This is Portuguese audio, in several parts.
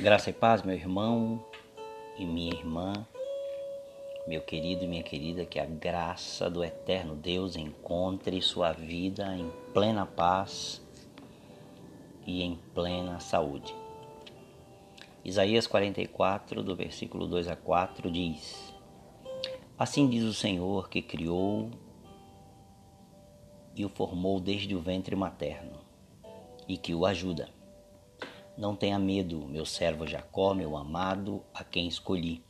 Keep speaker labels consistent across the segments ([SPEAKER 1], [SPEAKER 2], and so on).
[SPEAKER 1] Graça e paz, meu irmão e minha irmã, meu querido e minha querida, que a graça do eterno Deus encontre sua vida em plena paz e em plena saúde. Isaías 44, do versículo 2 a 4 diz: Assim diz o Senhor que criou e o formou desde o ventre materno e que o ajuda não tenha medo, meu servo Jacó, meu amado, a quem escolhi,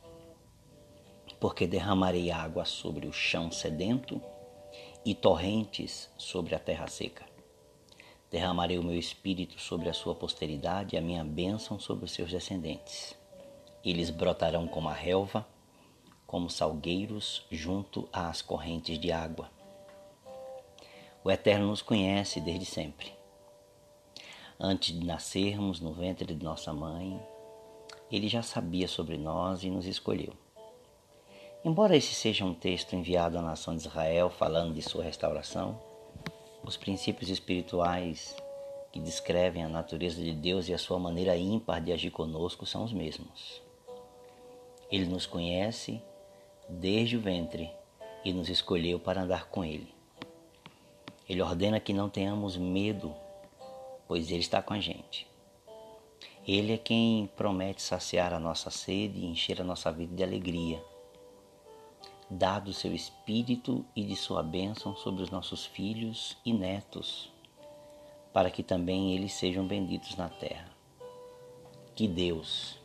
[SPEAKER 1] porque derramarei água sobre o chão sedento e torrentes sobre a terra seca. Derramarei o meu espírito sobre a sua posteridade e a minha bênção sobre os seus descendentes. Eles brotarão como a relva, como salgueiros junto às correntes de água. O Eterno nos conhece desde sempre Antes de nascermos no ventre de nossa mãe, ele já sabia sobre nós e nos escolheu. Embora esse seja um texto enviado à nação de Israel falando de sua restauração, os princípios espirituais que descrevem a natureza de Deus e a sua maneira ímpar de agir conosco são os mesmos. Ele nos conhece desde o ventre e nos escolheu para andar com Ele. Ele ordena que não tenhamos medo pois Ele está com a gente. Ele é quem promete saciar a nossa sede e encher a nossa vida de alegria, dado o seu Espírito e de sua bênção sobre os nossos filhos e netos, para que também eles sejam benditos na terra. Que Deus,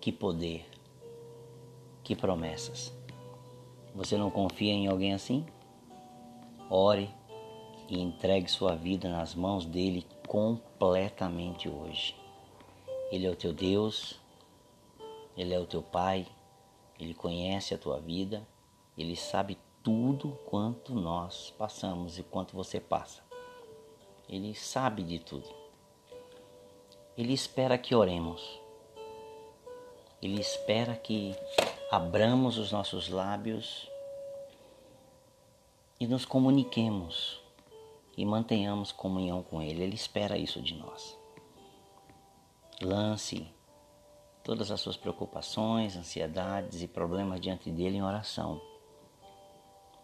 [SPEAKER 1] que poder, que promessas. Você não confia em alguém assim? Ore e entregue sua vida nas mãos dele completamente hoje. Ele é o teu Deus, ele é o teu Pai, ele conhece a tua vida, ele sabe tudo quanto nós passamos e quanto você passa. Ele sabe de tudo. Ele espera que oremos. Ele espera que abramos os nossos lábios e nos comuniquemos e mantenhamos comunhão com Ele. Ele espera isso de nós. Lance todas as suas preocupações, ansiedades e problemas diante dele em oração.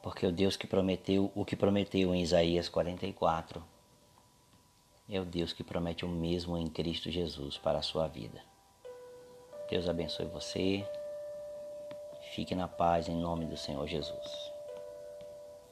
[SPEAKER 1] Porque o Deus que prometeu o que prometeu em Isaías 44 é o Deus que promete o mesmo em Cristo Jesus para a sua vida. Deus abençoe você. Fique na paz em nome do Senhor Jesus.